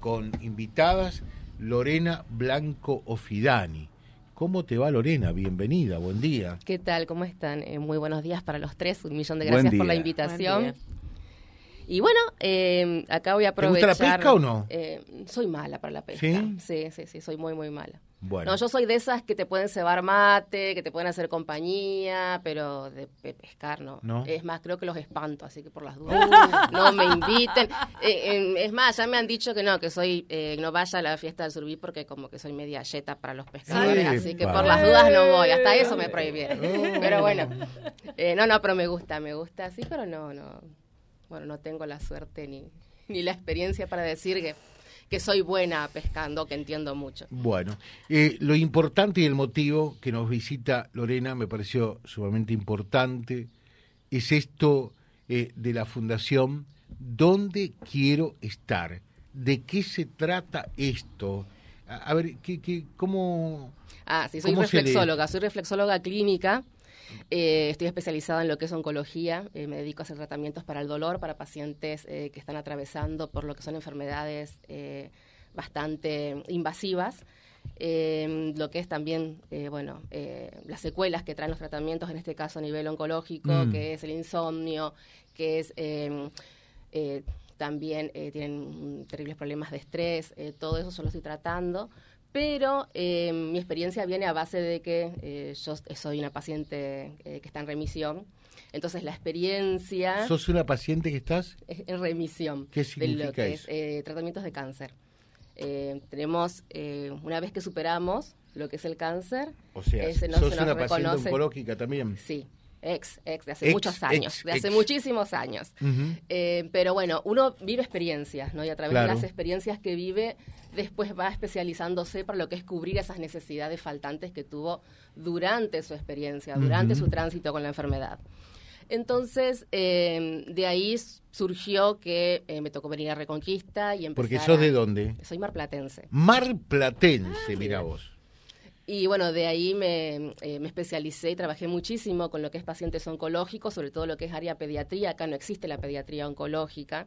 con invitadas Lorena Blanco Ofidani. ¿Cómo te va Lorena? Bienvenida, buen día. ¿Qué tal? ¿Cómo están? Eh, muy buenos días para los tres. Un millón de gracias por la invitación. Y bueno, eh, acá voy a aprovechar. ¿Te gusta la pesca o no? Eh, soy mala para la pesca. ¿Sí? Sí, sí, sí, soy muy, muy mala. Bueno. No, yo soy de esas que te pueden cebar mate, que te pueden hacer compañía, pero de, pescar no. no. Es más, creo que los espanto, así que por las dudas no me inviten. Eh, es más, ya me han dicho que no, que soy eh, no vaya a la fiesta del surví porque como que soy media yeta para los pescadores, así que por las dudas no voy. Hasta eso me prohibieron. Oh. Pero bueno, eh, no, no, pero me gusta, me gusta, sí, pero no, no. Bueno, no tengo la suerte ni, ni la experiencia para decir que que soy buena pescando, que entiendo mucho. Bueno, eh, lo importante y el motivo que nos visita Lorena me pareció sumamente importante es esto eh, de la fundación ¿Dónde quiero estar? ¿De qué se trata esto? A, a ver, ¿qué, qué, ¿cómo...? Ah, sí, soy reflexóloga, soy reflexóloga clínica. Eh, estoy especializada en lo que es oncología, eh, me dedico a hacer tratamientos para el dolor, para pacientes eh, que están atravesando por lo que son enfermedades eh, bastante invasivas. Eh, lo que es también, bueno, las secuelas que traen los tratamientos, en este caso a nivel oncológico, Mm. que es el insomnio, que es eh, eh, también eh, tienen terribles problemas de estrés, eh, todo eso yo lo estoy tratando. Pero eh, mi experiencia viene a base de que eh, yo soy una paciente eh, que está en remisión. Entonces la experiencia ¿Sos una paciente que estás? es en remisión ¿Qué de significa lo que eso? es eh, tratamientos de cáncer. Eh, tenemos, eh, una vez que superamos lo que es el cáncer, O sea, no sos se nos una paciente oncológica también. sí, ex, ex, de hace Ex, muchos años, ex, de hace muchísimos años. Eh, pero bueno, uno vive experiencias, ¿no? Y a través Claro. de las experiencias que vive, después va especializándose para lo que es cubrir esas necesidades faltantes que tuvo durante su experiencia, durante su tránsito con la enfermedad. Entonces, eh, de ahí surgió que eh, me tocó venir a Reconquista y empezar Porque sos a- de dónde? Soy marplatense. Mar Platense, mira vos. Y bueno, de ahí me, eh, me especialicé y trabajé muchísimo con lo que es pacientes oncológicos, sobre todo lo que es área pediatría. Acá no existe la pediatría oncológica.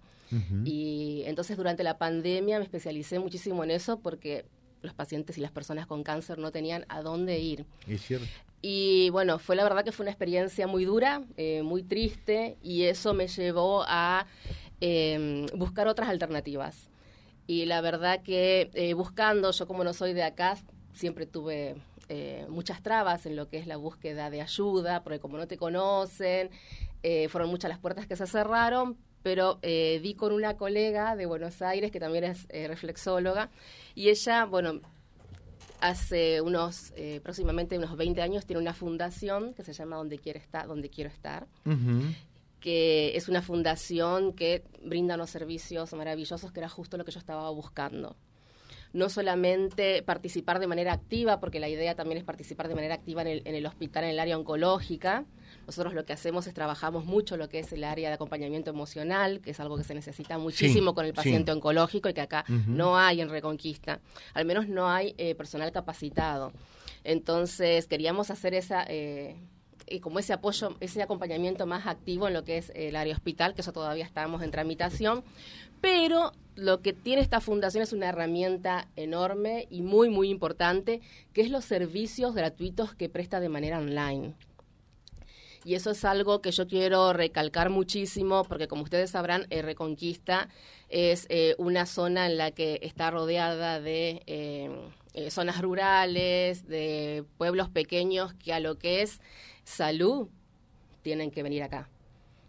Y entonces durante la pandemia me especialicé muchísimo en eso porque los pacientes y las personas con cáncer no tenían a dónde ir. Es cierto. Y bueno, fue la verdad que fue una experiencia muy dura, eh, muy triste, y eso me llevó a eh, buscar otras alternativas. Y la verdad que eh, buscando, yo como no soy de acá, siempre tuve eh, muchas trabas en lo que es la búsqueda de ayuda, porque como no te conocen, eh, fueron muchas las puertas que se cerraron, pero eh, di con una colega de Buenos Aires que también es reflexóloga, y ella, bueno, hace unos, próximamente unos 20 años, tiene una fundación que se llama Donde Quiero Estar, Donde Quiero Estar, que es una fundación que brinda unos servicios maravillosos, que era justo lo que yo estaba buscando. No solamente participar de manera activa, porque la idea también es participar de manera activa en el, en el hospital, en el área oncológica. Nosotros lo que hacemos es trabajamos mucho lo que es el área de acompañamiento emocional, que es algo que se necesita muchísimo con el sí. paciente oncológico y que acá no hay en Reconquista. Al menos no hay eh, personal capacitado. Entonces queríamos hacer esa... eh, y como ese apoyo, ese acompañamiento más activo en lo que es el área hospital, que eso todavía estamos en tramitación, pero lo que tiene esta fundación es una herramienta enorme y muy, muy importante, que es los servicios gratuitos que presta de manera online. Y eso es algo que yo quiero recalcar muchísimo, porque como ustedes sabrán, eh, Reconquista es eh, una zona en la que está rodeada de eh, zonas rurales, de pueblos pequeños, que a lo que es salud tienen que venir acá,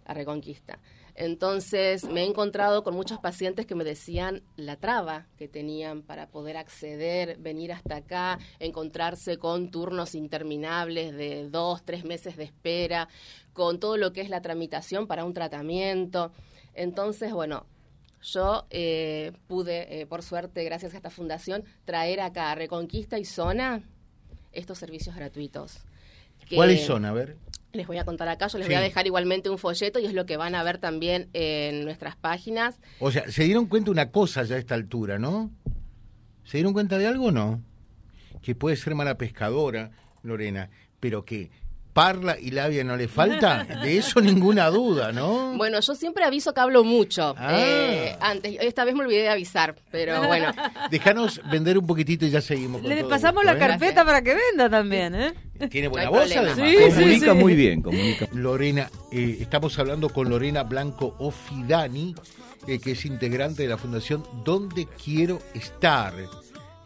a Reconquista. Entonces me he encontrado con muchos pacientes que me decían la traba que tenían para poder acceder, venir hasta acá, encontrarse con turnos interminables de dos, tres meses de espera, con todo lo que es la tramitación para un tratamiento. Entonces, bueno, yo eh, pude, eh, por suerte, gracias a esta fundación, traer acá a Reconquista y Zona estos servicios gratuitos. ¿Cuáles son? A ver. Les voy a contar acá, yo les Sí. voy a dejar igualmente un folleto y es lo que van a ver también en nuestras páginas. O sea, se dieron cuenta una cosa ya a esta altura, ¿no? ¿Se dieron cuenta de algo o no? Que puede ser mala pescadora, Lorena, pero que parla y labia no le falta, de eso ninguna duda, ¿no? Bueno, yo siempre aviso que hablo mucho. Ah. Eh, antes, esta vez me olvidé de avisar, pero bueno. Déjanos vender un poquitito y ya seguimos. Con Le todo pasamos gusto, la ¿eh? carpeta para que venda también, ¿eh? Tiene buena No voz, problema. además. Sí, sí, comunica sí. muy bien, comunica. Lorena, eh, estamos hablando con Lorena Blanco Ofidani, eh, que es integrante de la Fundación Donde Quiero Estar,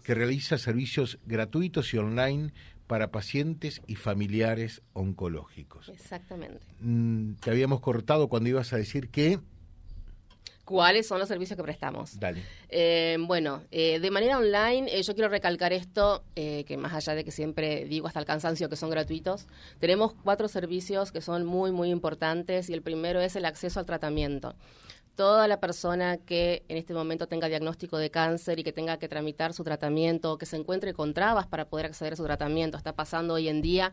que realiza servicios gratuitos y online para pacientes y familiares oncológicos. Exactamente. Mm, te habíamos cortado cuando ibas a decir que... ¿Cuáles son los servicios que prestamos? Dale. Eh, bueno, eh, de manera online, eh, yo quiero recalcar esto, que más allá de que siempre digo hasta el cansancio que son gratuitos, tenemos cuatro servicios que son muy, muy importantes y el primero es el acceso al tratamiento. Toda la persona que en este momento tenga diagnóstico de cáncer y que tenga que tramitar su tratamiento que se encuentre con trabas para poder acceder a su tratamiento, está pasando hoy en día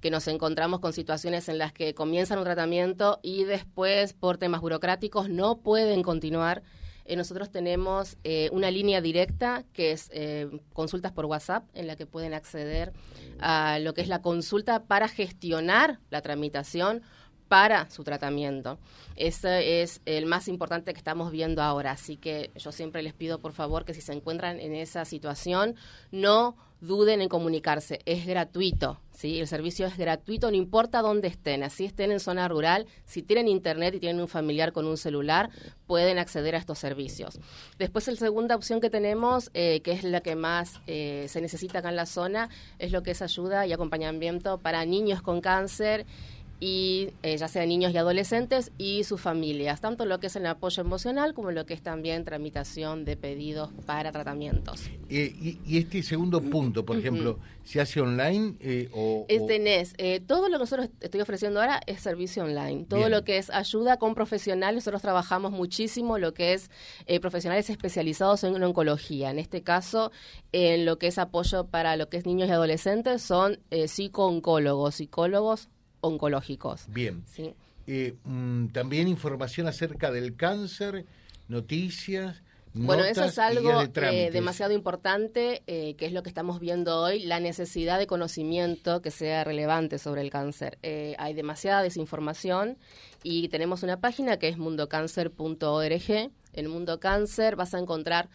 que nos encontramos con situaciones en las que comienzan un tratamiento y después por temas burocráticos no pueden continuar. Eh, nosotros tenemos eh, una línea directa que es eh, consultas por WhatsApp en la que pueden acceder a lo que es la consulta para gestionar la tramitación para su tratamiento. Ese es el más importante que estamos viendo ahora. Así que yo siempre les pido, por favor, que si se encuentran en esa situación, no duden en comunicarse. Es gratuito, ¿sí? El servicio es gratuito, no importa dónde estén. Así estén en zona rural, si tienen internet y tienen un familiar con un celular, pueden acceder a estos servicios. Después, la segunda opción que tenemos, eh, que es la que más eh, se necesita acá en la zona, es lo que es ayuda y acompañamiento para niños con cáncer y eh, ya sea niños y adolescentes y sus familias, tanto lo que es el apoyo emocional como lo que es también tramitación de pedidos para tratamientos. Eh, y, y este segundo punto, por ejemplo, ¿se hace online eh, o...? Es tenés, eh, todo lo que nosotros estoy ofreciendo ahora es servicio online. Todo Bien. lo que es ayuda con profesionales, nosotros trabajamos muchísimo lo que es eh, profesionales especializados en oncología. En este caso, en lo que es apoyo para lo que es niños y adolescentes, son eh, psico-oncólogos, psicólogos oncológicos. Bien. ¿sí? Eh, mm, también información acerca del cáncer, noticias, Bueno, eso es algo de eh, demasiado importante, eh, que es lo que estamos viendo hoy, la necesidad de conocimiento que sea relevante sobre el cáncer. Eh, hay demasiada desinformación y tenemos una página que es mundocáncer.org. En Mundo Cáncer vas a encontrar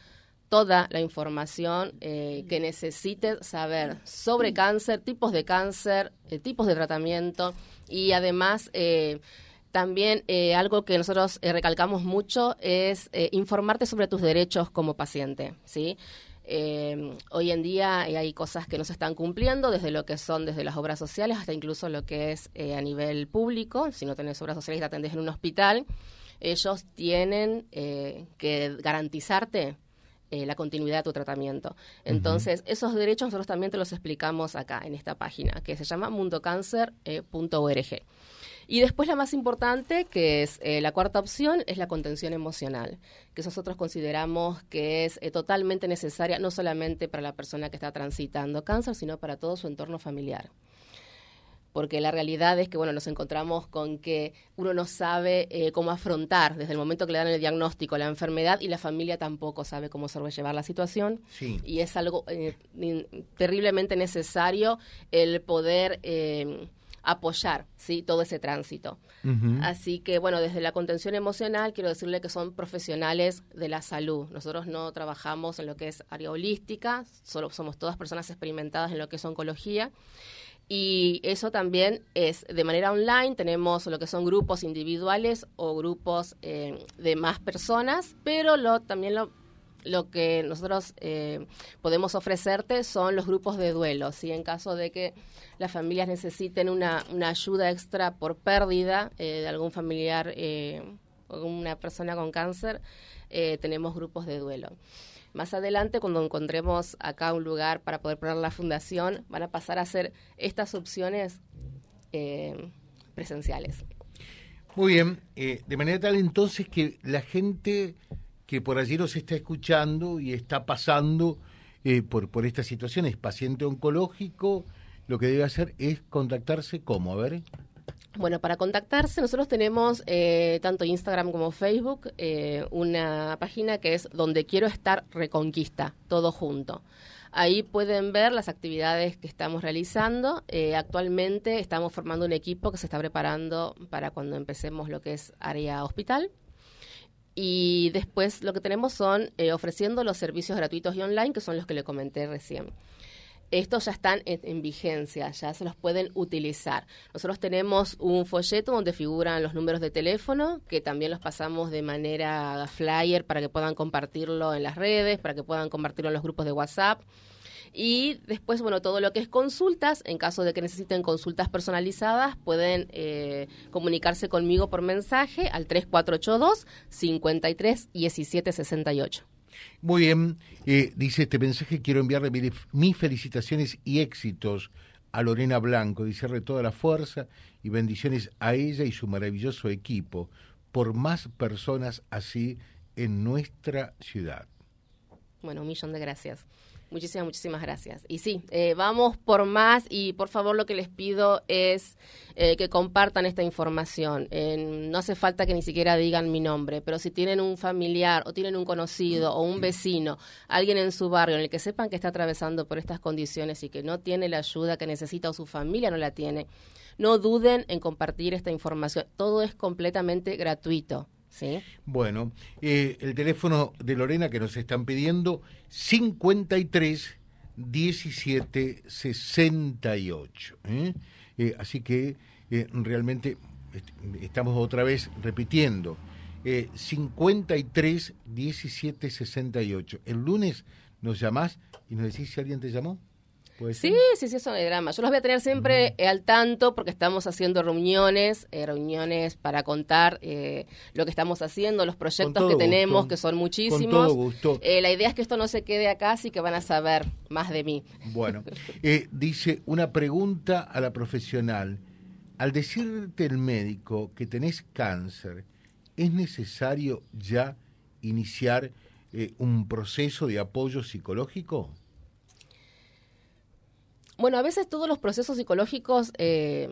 toda la información eh, que necesites saber sobre cáncer, tipos de cáncer, eh, tipos de tratamiento y además eh, también algo que nosotros recalcamos mucho es informarte sobre tus derechos como paciente, ¿sí? Hoy en día hay cosas que no se están cumpliendo, desde lo que son desde las obras sociales hasta incluso lo que es a nivel público. Si no tenés obras sociales y te atendés en un hospital, ellos tienen que garantizarte eh, la continuidad de tu tratamiento. Entonces, esos derechos nosotros también te los explicamos acá en esta página, que se llama mundocáncer.org. Y después la más importante, que es eh, la cuarta opción, es la contención emocional, que nosotros consideramos que es eh, totalmente necesaria no solamente para la persona que está transitando cáncer, sino para todo su entorno familiar porque la realidad es que bueno nos encontramos con que uno no sabe eh, cómo afrontar desde el momento que le dan el diagnóstico la enfermedad y la familia tampoco sabe cómo sobrellevar la situación Sí. y es algo eh, terriblemente necesario el poder eh, apoyar sí todo ese tránsito. Así que, bueno, desde la contención emocional, quiero decirle que son profesionales de la salud. Nosotros no trabajamos en lo que es área holística, solo somos todas personas experimentadas en lo que es oncología. Y eso también es de manera online. Tenemos lo que son grupos individuales o grupos eh, de más personas, pero lo, también lo, que nosotros eh, podemos ofrecerte son los grupos de duelo. ¿sí? En caso de que las familias necesiten una, una ayuda extra por pérdida eh, de algún familiar eh, o una persona con cáncer, eh, tenemos grupos de duelo. Más adelante, cuando encontremos acá un lugar para poder poner la fundación, van a pasar a hacer estas opciones eh, presenciales. Muy bien, eh, de manera tal entonces que la gente que por allí nos está escuchando y está pasando eh, por, por esta situación, es paciente oncológico, lo que debe hacer es contactarse, ¿cómo? A ver. Bueno, para contactarse, nosotros tenemos eh, tanto Instagram como Facebook eh, una página que es donde quiero estar Reconquista, todo junto. Ahí pueden ver las actividades que estamos realizando. Eh, actualmente estamos formando un equipo que se está preparando para cuando empecemos lo que es área hospital. Y después lo que tenemos son ofreciendo los servicios gratuitos y online, que son los que le comenté recién estos ya están en, vigencia, ya se los pueden utilizar. Nosotros tenemos un folleto donde figuran los números de teléfono, que también los pasamos de manera flyer para que puedan compartirlo en las redes, para que puedan compartirlo en los grupos de WhatsApp. Y después, bueno, todo lo que es consultas, en caso de que necesiten consultas personalizadas, pueden eh, comunicarse conmigo por mensaje al 3482 53 17 68. Muy bien, eh, dice este mensaje, quiero enviarle mis felicitaciones y éxitos a Lorena Blanco, dice toda la fuerza y bendiciones a ella y su maravilloso equipo, por más personas así en nuestra ciudad. Bueno, un millón de gracias. Muchísimas, muchísimas gracias. Y sí, eh, vamos por más y por favor lo que les pido es eh, que compartan esta información. no hace falta que ni siquiera digan mi nombre, pero si tienen un familiar o tienen un conocido o un vecino, alguien en su barrio en el que sepan que está atravesando por estas condiciones y que no tiene la ayuda que necesita o su familia no la tiene, no duden en compartir esta información. Todo es completamente gratuito. Bueno, eh, el teléfono de Lorena que nos están pidiendo, 53 17 68. ¿eh? así que eh, realmente estamos otra vez repitiendo. 53 17 68. El lunes nos llamás y nos decís si alguien te llamó. Sí, sí, sí, eso es drama. Yo los voy a tener siempre al tanto porque estamos haciendo reuniones, eh, reuniones para contar eh, lo que estamos haciendo, los proyectos que tenemos, que son muchísimos. Eh, la idea es que esto no se quede acá, así que van a saber más de mí. Bueno, dice una pregunta a la profesional. Al decirte el médico que tenés cáncer, ¿es necesario ya iniciar un proceso de apoyo psicológico? Bueno, a veces todos los procesos psicológicos eh,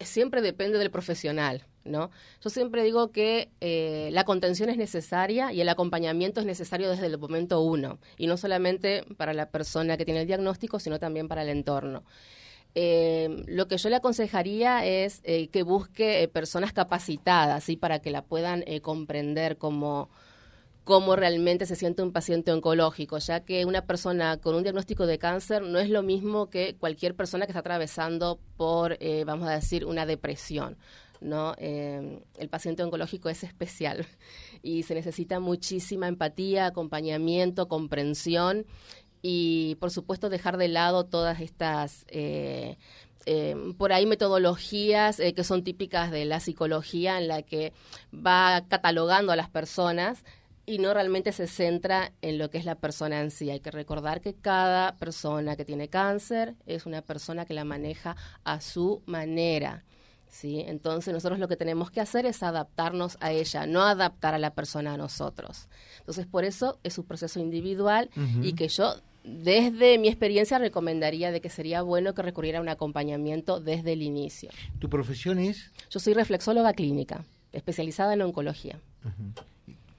siempre depende del profesional, ¿no? Yo siempre digo que eh, la contención es necesaria y el acompañamiento es necesario desde el momento uno, y no solamente para la persona que tiene el diagnóstico, sino también para el entorno. Eh, lo que yo le aconsejaría es que busque personas capacitadas, ¿sí? Para que la puedan comprender como cómo realmente se siente un paciente oncológico, ya que una persona con un diagnóstico de cáncer no es lo mismo que cualquier persona que está atravesando por, eh, vamos a decir, una depresión. ¿no? Eh, el paciente oncológico es especial y se necesita muchísima empatía, acompañamiento, comprensión y, por supuesto, dejar de lado todas estas... Eh, por ahí metodologías que son típicas de la psicología en la que va catalogando a las personas y no realmente se centra en lo que es la persona en sí. Hay que recordar que cada persona que tiene cáncer es una persona que la maneja a su manera. ¿sí? Entonces nosotros lo que tenemos que hacer es adaptarnos a ella, no adaptar a la persona a nosotros. Entonces por eso es un proceso individual y que yo desde mi experiencia recomendaría de que sería bueno que recurriera a un acompañamiento desde el inicio. ¿Tu profesión es? Yo soy reflexóloga clínica, especializada en oncología.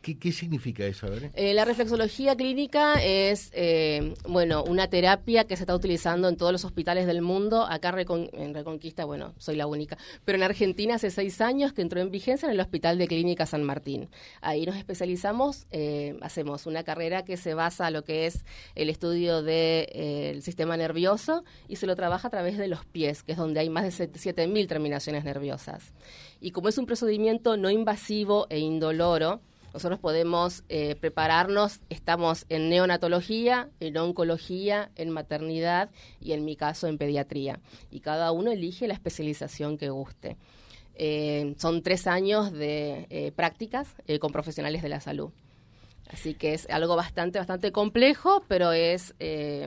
¿Qué, significa eso? Eh, la reflexología clínica es, eh, bueno, una terapia que se está utilizando en todos los hospitales del mundo. Acá en Reconquista, bueno, soy la única. Pero en Argentina hace seis años que entró en vigencia en el Hospital de Clínica San Martín. Ahí nos especializamos, eh, hacemos una carrera que se basa en lo que es el estudio del sistema nervioso y se lo trabaja a través de los pies, que es donde hay más de 7.000 terminaciones nerviosas. Y como es un procedimiento no invasivo e indoloro, nosotros podemos eh, prepararnos, estamos en neonatología, en oncología, en maternidad y en mi caso en pediatría. Y cada uno elige la especialización que guste. Eh, son tres años de eh, prácticas con profesionales de la salud. Así que es algo bastante, bastante complejo, pero es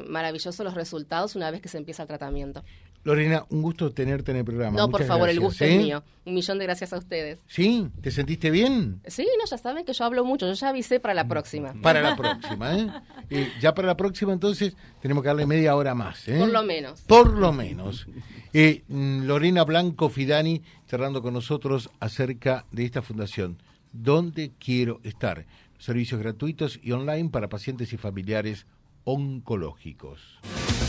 maravilloso los resultados una vez que se empieza el tratamiento. Lorena, un gusto tenerte en el programa. No, por favor, el gusto ¿eh? es mío. Un millón de gracias a ustedes. ¿Sí? ¿Te sentiste bien? Sí, no, ya saben que yo hablo mucho. Yo ya avisé para la próxima. Para la próxima, ¿eh? Eh, Ya para la próxima, entonces, tenemos que darle media hora más, ¿eh? Por lo menos. Por lo menos. Eh, mm, Lorena Blanco Fidani cerrando con nosotros acerca de esta fundación. ¿Dónde quiero estar? Servicios gratuitos y online para pacientes y familiares oncológicos.